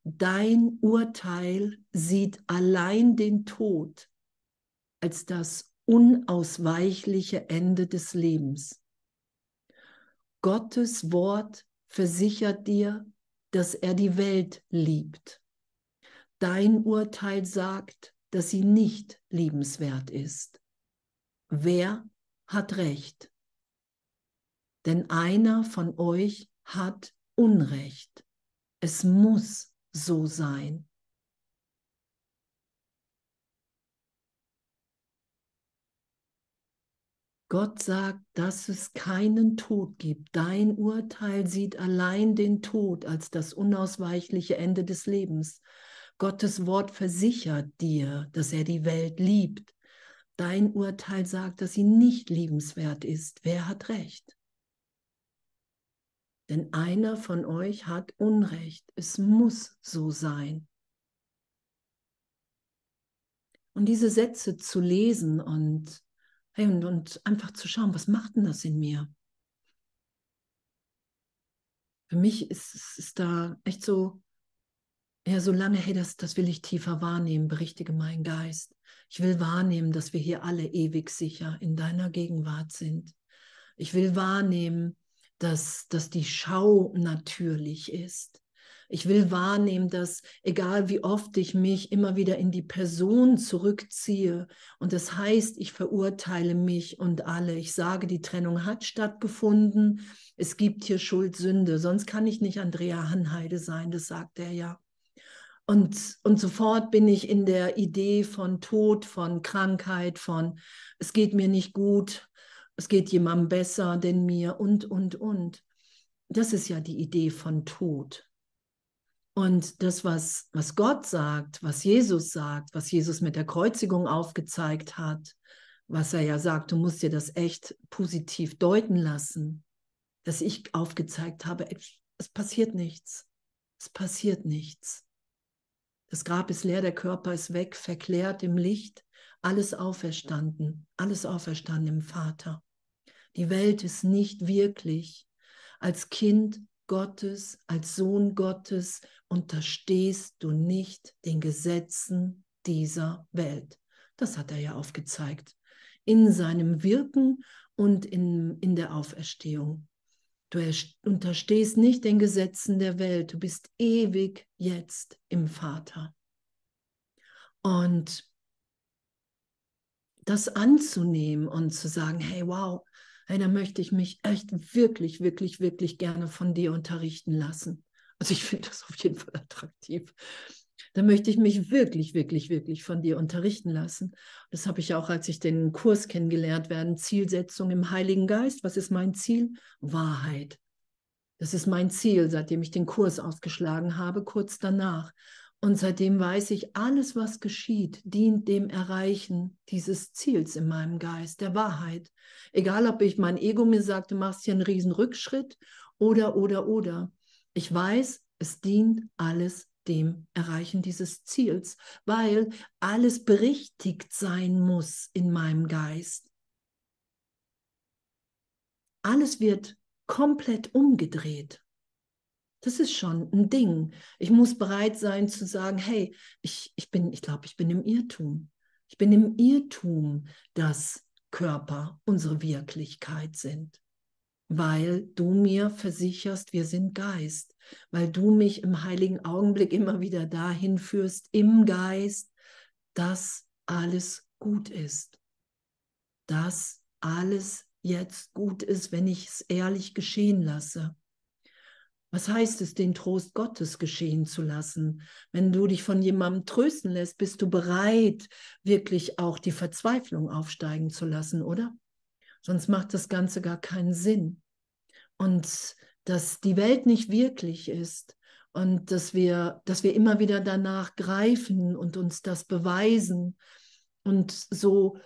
Dein Urteil sieht allein den Tod als das unausweichliche Ende des Lebens. Gottes Wort versichert dir, dass er die Welt liebt. Dein Urteil sagt, dass sie nicht liebenswert ist. Wer hat recht? Denn einer von euch hat Unrecht. Es muss so sein. Gott sagt, dass es keinen Tod gibt. Dein Urteil sieht allein den Tod als das unausweichliche Ende des Lebens. Gottes Wort versichert dir, dass er die Welt liebt. Dein Urteil sagt, dass sie nicht liebenswert ist. Wer hat recht? Denn einer von euch hat Unrecht. Es muss so sein. Und diese Sätze zu lesen und Hey, und, und einfach zu schauen, was macht denn das in mir? Für mich ist, ist da echt so Ja, solange, hey, das, das will ich tiefer wahrnehmen, berichtige mein Geist. Ich will wahrnehmen, dass wir hier alle ewig sicher in deiner Gegenwart sind. Ich will wahrnehmen, dass, dass die Schau natürlich ist. Ich will wahrnehmen, dass egal wie oft ich mich immer wieder in die Person zurückziehe und das heißt, ich verurteile mich und alle. Ich sage, die Trennung hat stattgefunden. Es gibt hier Schuld, Sünde. Sonst kann ich nicht Andrea Hanheide sein. Das sagt er ja. Und, und sofort bin ich in der Idee von Tod, von Krankheit, von es geht mir nicht gut, es geht jemandem besser denn mir und, und, und. Das ist ja die Idee von Tod. Und das, was, was Gott sagt, was Jesus sagt, was Jesus mit der Kreuzigung aufgezeigt hat, was er ja sagt, du musst dir das echt positiv deuten lassen, dass ich aufgezeigt habe, es passiert nichts. Es passiert nichts. Das Grab ist leer, der Körper ist weg, verklärt im Licht, alles auferstanden, alles auferstanden im Vater. Die Welt ist nicht wirklich. Als Kind Gottes, als Sohn Gottes unterstehst du nicht den Gesetzen dieser Welt. Das hat er ja aufgezeigt in seinem Wirken und in, in der Auferstehung. Du unterstehst nicht den Gesetzen der Welt. Du bist ewig jetzt im Vater. Und das anzunehmen und zu sagen, hey, wow, hey, da möchte ich mich echt wirklich, wirklich, wirklich gerne von dir unterrichten lassen. Also ich finde das auf jeden Fall attraktiv. Da möchte ich mich wirklich, wirklich, wirklich von dir unterrichten lassen. Das habe ich auch, als ich den Kurs kennengelernt werde. Zielsetzung im Heiligen Geist. Was ist mein Ziel? Wahrheit. Das ist mein Ziel, seitdem ich den Kurs ausgeschlagen habe, kurz danach. Und seitdem weiß ich, alles, was geschieht, dient dem Erreichen dieses Ziels in meinem Geist, der Wahrheit. Egal, ob ich mein Ego mir sagt, du machst hier einen riesen Rückschritt oder, oder, oder. Ich weiß, es dient alles dem Erreichen dieses Ziels, weil alles berichtigt sein muss in meinem Geist. Alles wird komplett umgedreht. Das ist schon ein Ding. Ich muss bereit sein zu sagen, hey, ich, ich bin, ich glaube, ich bin im Irrtum. Ich bin im Irrtum, dass Körper unsere Wirklichkeit sind weil du mir versicherst, wir sind Geist, weil du mich im heiligen Augenblick immer wieder dahin führst, im Geist, dass alles gut ist, dass alles jetzt gut ist, wenn ich es ehrlich geschehen lasse. Was heißt es, den Trost Gottes geschehen zu lassen? Wenn du dich von jemandem trösten lässt, bist du bereit, wirklich auch die Verzweiflung aufsteigen zu lassen, oder? Sonst macht das Ganze gar keinen Sinn. Und dass die Welt nicht wirklich ist und dass wir, dass wir immer wieder danach greifen und uns das beweisen und so,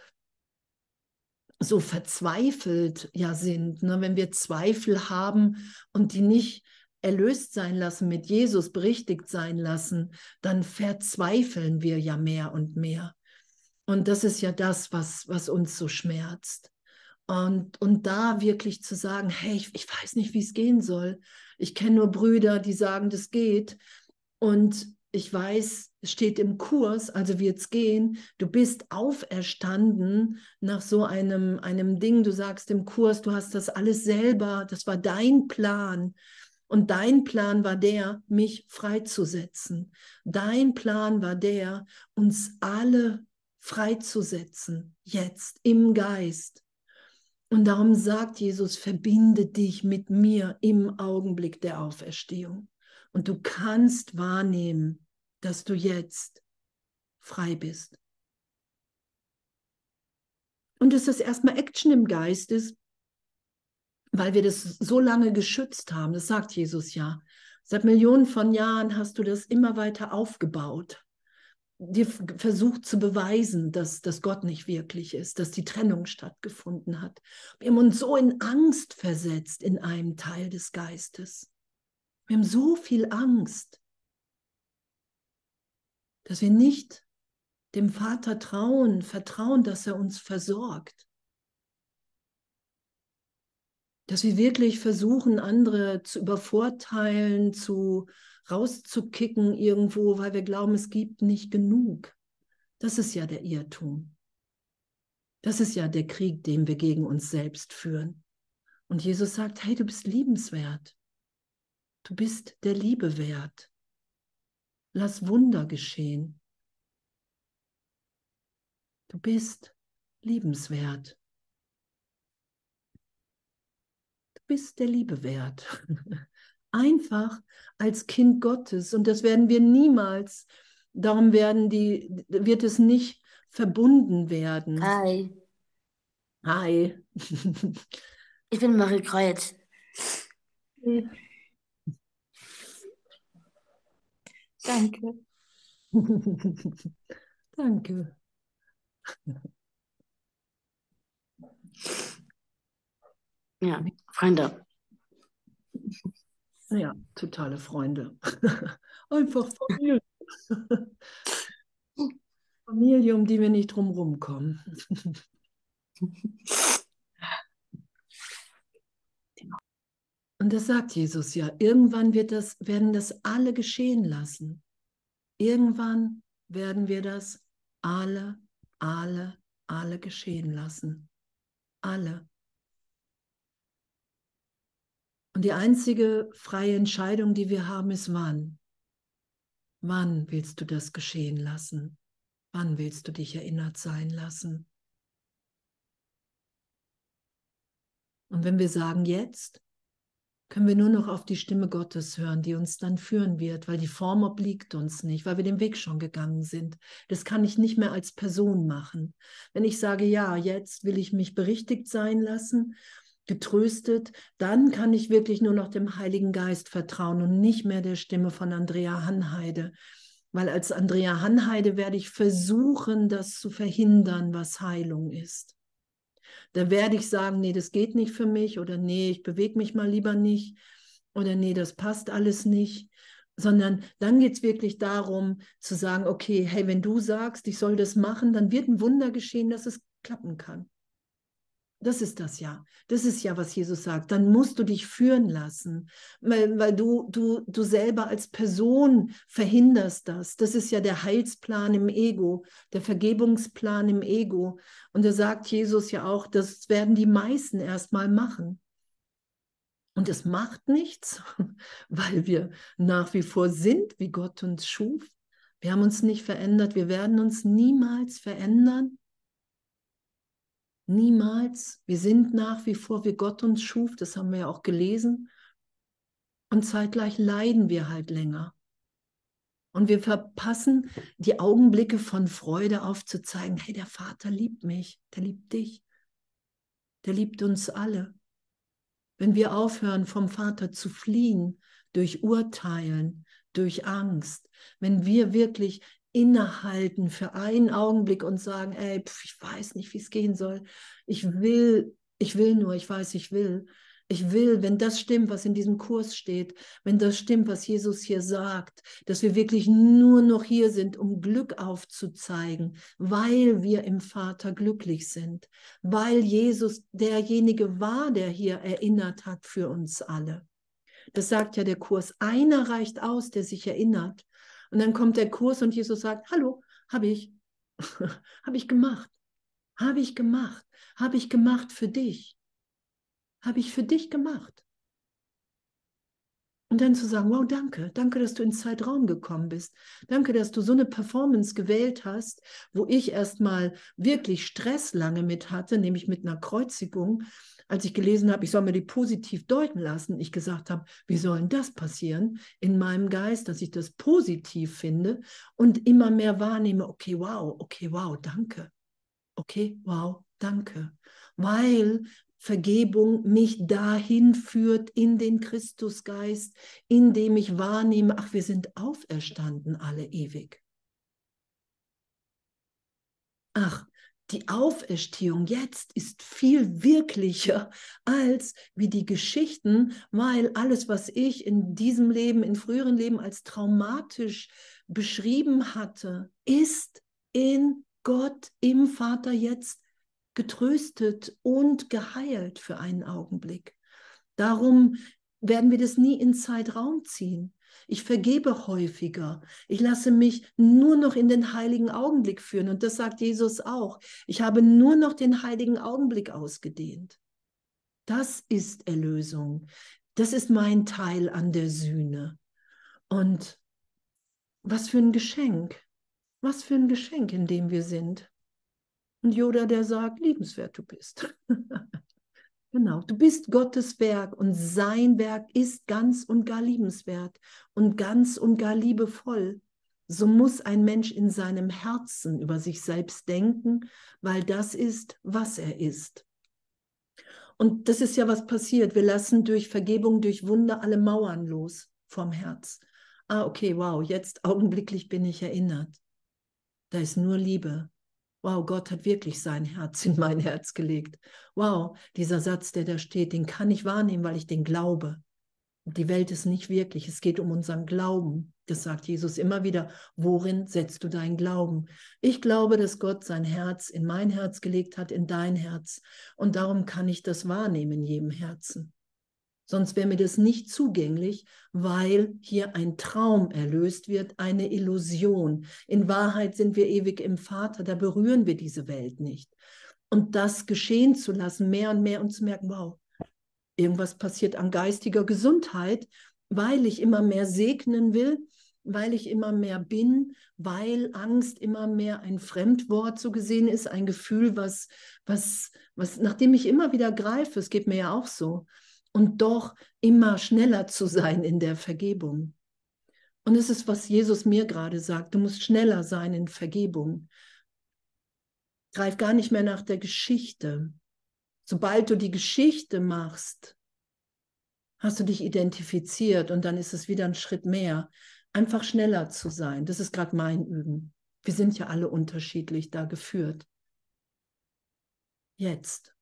so verzweifelt ja sind, ne? wenn wir Zweifel haben und die nicht erlöst sein lassen, mit Jesus berichtigt sein lassen, dann verzweifeln wir ja mehr und mehr. Und das ist ja das, was, was uns so schmerzt. Und, und da wirklich zu sagen, hey, ich, ich weiß nicht, wie es gehen soll. Ich kenne nur Brüder, die sagen, das geht. Und ich weiß, es steht im Kurs, also wird es gehen. Du bist auferstanden nach so einem, einem Ding. Du sagst im Kurs, du hast das alles selber, das war dein Plan. Und dein Plan war der, mich freizusetzen. Dein Plan war der, uns alle freizusetzen, jetzt im Geist. Und darum sagt Jesus, verbinde dich mit mir im Augenblick der Auferstehung. Und du kannst wahrnehmen, dass du jetzt frei bist. Und dass das erstmal Action im Geist ist, weil wir das so lange geschützt haben. Das sagt Jesus ja. Seit Millionen von Jahren hast du das immer weiter aufgebaut dir versucht zu beweisen, dass, dass Gott nicht wirklich ist, dass die Trennung stattgefunden hat. Wir haben uns so in Angst versetzt in einem Teil des Geistes. Wir haben so viel Angst, dass wir nicht dem Vater trauen, vertrauen, dass er uns versorgt. Dass wir wirklich versuchen, andere zu übervorteilen, zu, rauszukicken irgendwo, weil wir glauben, es gibt nicht genug. Das ist ja der Irrtum. Das ist ja der Krieg, den wir gegen uns selbst führen. Und Jesus sagt, hey, du bist liebenswert. Du bist der Liebe wert. Lass Wunder geschehen. Du bist liebenswert. Du bist der Liebe wert. (laughs) Einfach als Kind Gottes. Und das werden wir niemals. Darum werden die, wird es nicht verbunden werden. Hi. Hi. (laughs) Ich bin Marie Kreuz. Danke. (laughs) Danke. Ja, Freunde. Ja, totale Freunde. (laughs) Einfach Familie. (laughs) Familie, um die wir nicht drumherum kommen. (laughs) Und das sagt Jesus ja. Irgendwann wird das, werden das alle geschehen lassen. Irgendwann werden wir das alle, alle, alle geschehen lassen. Alle. Und die einzige freie Entscheidung, die wir haben, ist wann. Wann willst du das geschehen lassen? Wann willst du dich erinnert sein lassen? Und wenn wir sagen jetzt, können wir nur noch auf die Stimme Gottes hören, die uns dann führen wird, weil die Form obliegt uns nicht, weil wir den Weg schon gegangen sind. Das kann ich nicht mehr als Person machen. Wenn ich sage, ja, jetzt will ich mich berichtigt sein lassen, getröstet, dann kann ich wirklich nur noch dem Heiligen Geist vertrauen und nicht mehr der Stimme von Andrea Hanheide. Weil als Andrea Hanheide werde ich versuchen, das zu verhindern, was Heilung ist. Da werde ich sagen, nee, das geht nicht für mich oder nee, ich bewege mich mal lieber nicht oder nee, das passt alles nicht, sondern dann geht es wirklich darum zu sagen, okay, hey, wenn du sagst, ich soll das machen, dann wird ein Wunder geschehen, dass es klappen kann. Das ist das ja. Das ist ja, was Jesus sagt. Dann musst du dich führen lassen, weil, weil du, du, du selber als Person verhinderst das. Das ist ja der Heilsplan im Ego, der Vergebungsplan im Ego. Und da sagt Jesus ja auch, das werden die meisten erstmal machen. Und es macht nichts, (laughs) weil wir nach wie vor sind, wie Gott uns schuf. Wir haben uns nicht verändert. Wir werden uns niemals verändern. Niemals. Wir sind nach wie vor, wie Gott uns schuf, das haben wir ja auch gelesen. Und zeitgleich leiden wir halt länger. Und wir verpassen die Augenblicke von Freude aufzuzeigen, hey, der Vater liebt mich, der liebt dich, der liebt uns alle. Wenn wir aufhören, vom Vater zu fliehen, durch Urteilen, durch Angst, wenn wir wirklich innehalten für einen Augenblick und sagen, ey, pf, ich weiß nicht, wie es gehen soll. Ich will, ich will nur, ich weiß, ich will. Ich will, wenn das stimmt, was in diesem Kurs steht, wenn das stimmt, was Jesus hier sagt, dass wir wirklich nur noch hier sind, um Glück aufzuzeigen, weil wir im Vater glücklich sind, weil Jesus derjenige war, der hier erinnert hat für uns alle. Das sagt ja der Kurs. Einer reicht aus, der sich erinnert. Und dann kommt der Kurs und Jesus sagt, hallo, habe ich, (laughs) habe ich gemacht, habe ich gemacht, habe ich gemacht für dich, habe ich für dich gemacht. Und dann zu sagen, wow, danke, danke, dass du ins Zeitraum gekommen bist. Danke, dass du so eine Performance gewählt hast, wo ich erstmal wirklich Stress lange mit hatte, nämlich mit einer Kreuzigung als ich gelesen habe, ich soll mir die positiv deuten lassen, ich gesagt habe, wie soll denn das passieren in meinem Geist, dass ich das positiv finde und immer mehr wahrnehme, okay, wow, okay, wow, danke. Okay, wow, danke. Weil Vergebung mich dahin führt in den Christusgeist, in dem ich wahrnehme, ach, wir sind auferstanden alle ewig. Ach, die Auferstehung jetzt ist viel wirklicher als wie die Geschichten, weil alles, was ich in diesem Leben, in früheren Leben als traumatisch beschrieben hatte, ist in Gott, im Vater jetzt getröstet und geheilt für einen Augenblick. Darum werden wir das nie in Zeitraum ziehen. Ich vergebe häufiger. Ich lasse mich nur noch in den heiligen Augenblick führen. Und das sagt Jesus auch. Ich habe nur noch den heiligen Augenblick ausgedehnt. Das ist Erlösung. Das ist mein Teil an der Sühne. Und was für ein Geschenk. Was für ein Geschenk, in dem wir sind. Und Yoda, der sagt, liebenswert du bist. (laughs) genau, du bist Gottes Werk und sein Werk ist ganz und gar liebenswert und ganz und gar liebevoll. So muss ein Mensch in seinem Herzen über sich selbst denken, weil das ist, was er ist. Und das ist ja was passiert. Wir lassen durch Vergebung, durch Wunder alle Mauern los vom Herz. Ah, okay, wow, jetzt augenblicklich bin ich erinnert. Da ist nur Liebe. Wow, Gott hat wirklich sein Herz in mein Herz gelegt. Wow, dieser Satz, der da steht, den kann ich wahrnehmen, weil ich den glaube. Die Welt ist nicht wirklich. Es geht um unseren Glauben. Das sagt Jesus immer wieder. Worin setzt du deinen Glauben? Ich glaube, dass Gott sein Herz in mein Herz gelegt hat, in dein Herz. Und darum kann ich das wahrnehmen in jedem Herzen. Sonst wäre mir das nicht zugänglich, weil hier ein Traum erlöst wird, eine Illusion. In Wahrheit sind wir ewig im Vater, da berühren wir diese Welt nicht. Und das geschehen zu lassen, mehr und mehr und zu merken, wow, irgendwas passiert an geistiger Gesundheit, weil ich immer mehr segnen will, weil ich immer mehr bin, weil Angst immer mehr ein Fremdwort so gesehen ist, ein Gefühl, was, was, was, nachdem ich immer wieder greife, es geht mir ja auch so, und doch immer schneller zu sein in der Vergebung. Und es ist, was Jesus mir gerade sagt, du musst schneller sein in Vergebung. Greif gar nicht mehr nach der Geschichte, Sobald du die Geschichte machst, hast du dich identifiziert und dann ist es wieder ein Schritt mehr, einfach schneller zu sein. Das ist gerade mein Üben. Wir sind ja alle unterschiedlich da geführt. Jetzt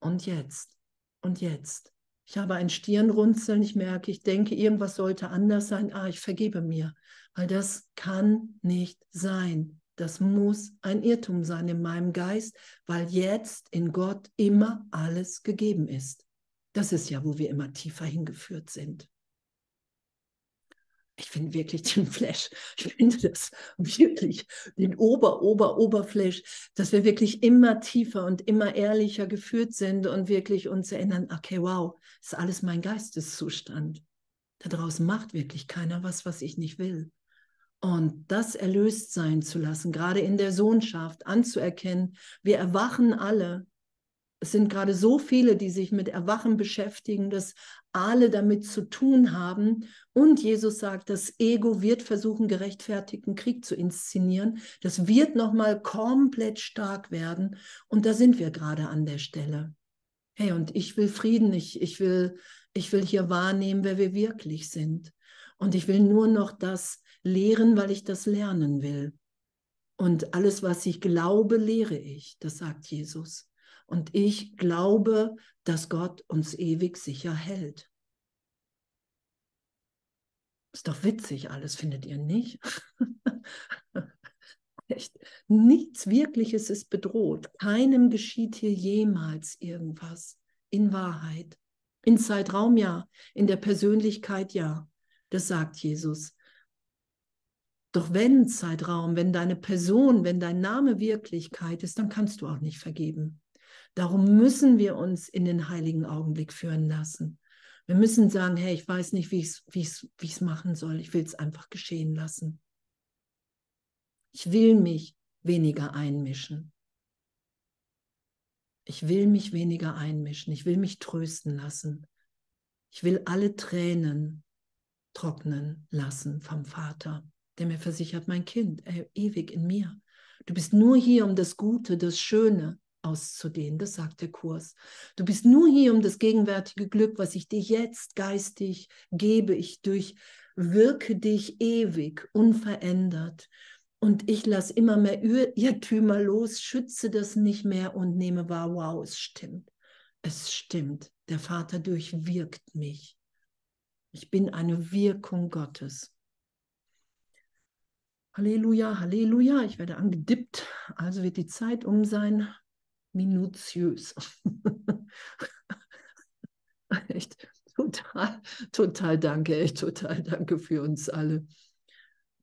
und jetzt und jetzt. Ich habe ein Stirnrunzeln, ich merke, ich denke, irgendwas sollte anders sein. Ah, ich vergebe mir, weil das kann nicht sein. Das muss ein Irrtum sein in meinem Geist, weil jetzt in Gott immer alles gegeben ist. Das ist ja, wo wir immer tiefer hingeführt sind. Ich finde wirklich den Flash, ich finde das wirklich, den Ober, Ober, Oberflash, dass wir wirklich immer tiefer und immer ehrlicher geführt sind und wirklich uns erinnern, okay, wow, ist alles mein Geisteszustand. Da draußen macht wirklich keiner was, was ich nicht will. Und das erlöst sein zu lassen, gerade in der Sohnschaft anzuerkennen, wir erwachen alle. Es sind gerade so viele, die sich mit Erwachen beschäftigen, dass alle damit zu tun haben. Und Jesus sagt, das Ego wird versuchen, gerechtfertigten Krieg zu inszenieren. Das wird nochmal komplett stark werden. Und da sind wir gerade an der Stelle. Hey, und ich will Frieden. Ich, ich, will, ich will hier wahrnehmen, wer wir wirklich sind. Und ich will nur noch das lehren, weil ich das lernen will. Und alles, was ich glaube, lehre ich, das sagt Jesus. Und ich glaube, dass Gott uns ewig sicher hält. Ist doch witzig alles, findet ihr nicht? (laughs) Echt. Nichts Wirkliches ist bedroht. Keinem geschieht hier jemals irgendwas. In Wahrheit. In Zeitraum ja. In der Persönlichkeit ja. Das sagt Jesus. Doch wenn Zeitraum, wenn deine Person, wenn dein Name Wirklichkeit ist, dann kannst du auch nicht vergeben. Darum müssen wir uns in den heiligen Augenblick führen lassen. Wir müssen sagen, hey, ich weiß nicht, wie ich es wie machen soll. Ich will es einfach geschehen lassen. Ich will mich weniger einmischen. Ich will mich weniger einmischen. Ich will mich trösten lassen. Ich will alle Tränen trocknen lassen vom Vater der mir versichert, mein Kind, ey, ewig in mir. Du bist nur hier, um das Gute, das Schöne auszudehnen. Das sagt der Kurs. Du bist nur hier, um das gegenwärtige Glück, was ich dir jetzt geistig gebe. Ich durchwirke dich ewig, unverändert. Und ich lasse immer mehr Irrtümer los, schütze das nicht mehr und nehme wahr, wow, es stimmt. Es stimmt. Der Vater durchwirkt mich. Ich bin eine Wirkung Gottes. Halleluja, Halleluja. Ich werde angedippt. Also wird die Zeit um sein. Minutiös. (laughs) Echt. total, total danke, echt total danke für uns alle.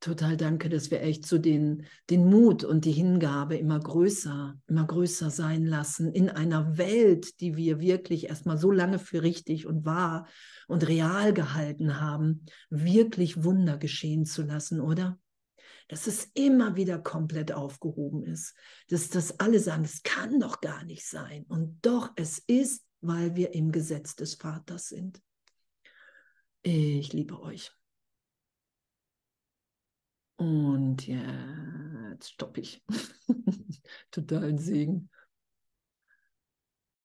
Total danke, dass wir echt so den, den Mut und die Hingabe immer größer, immer größer sein lassen in einer Welt, die wir wirklich erstmal so lange für richtig und wahr und real gehalten haben, wirklich Wunder geschehen zu lassen, oder? Dass es immer wieder komplett aufgehoben ist. Dass das alle sagen, es kann doch gar nicht sein. Und doch, es ist, weil wir im Gesetz des Vaters sind. Ich liebe euch. Und jetzt stoppe ich. (laughs) Totalen Segen.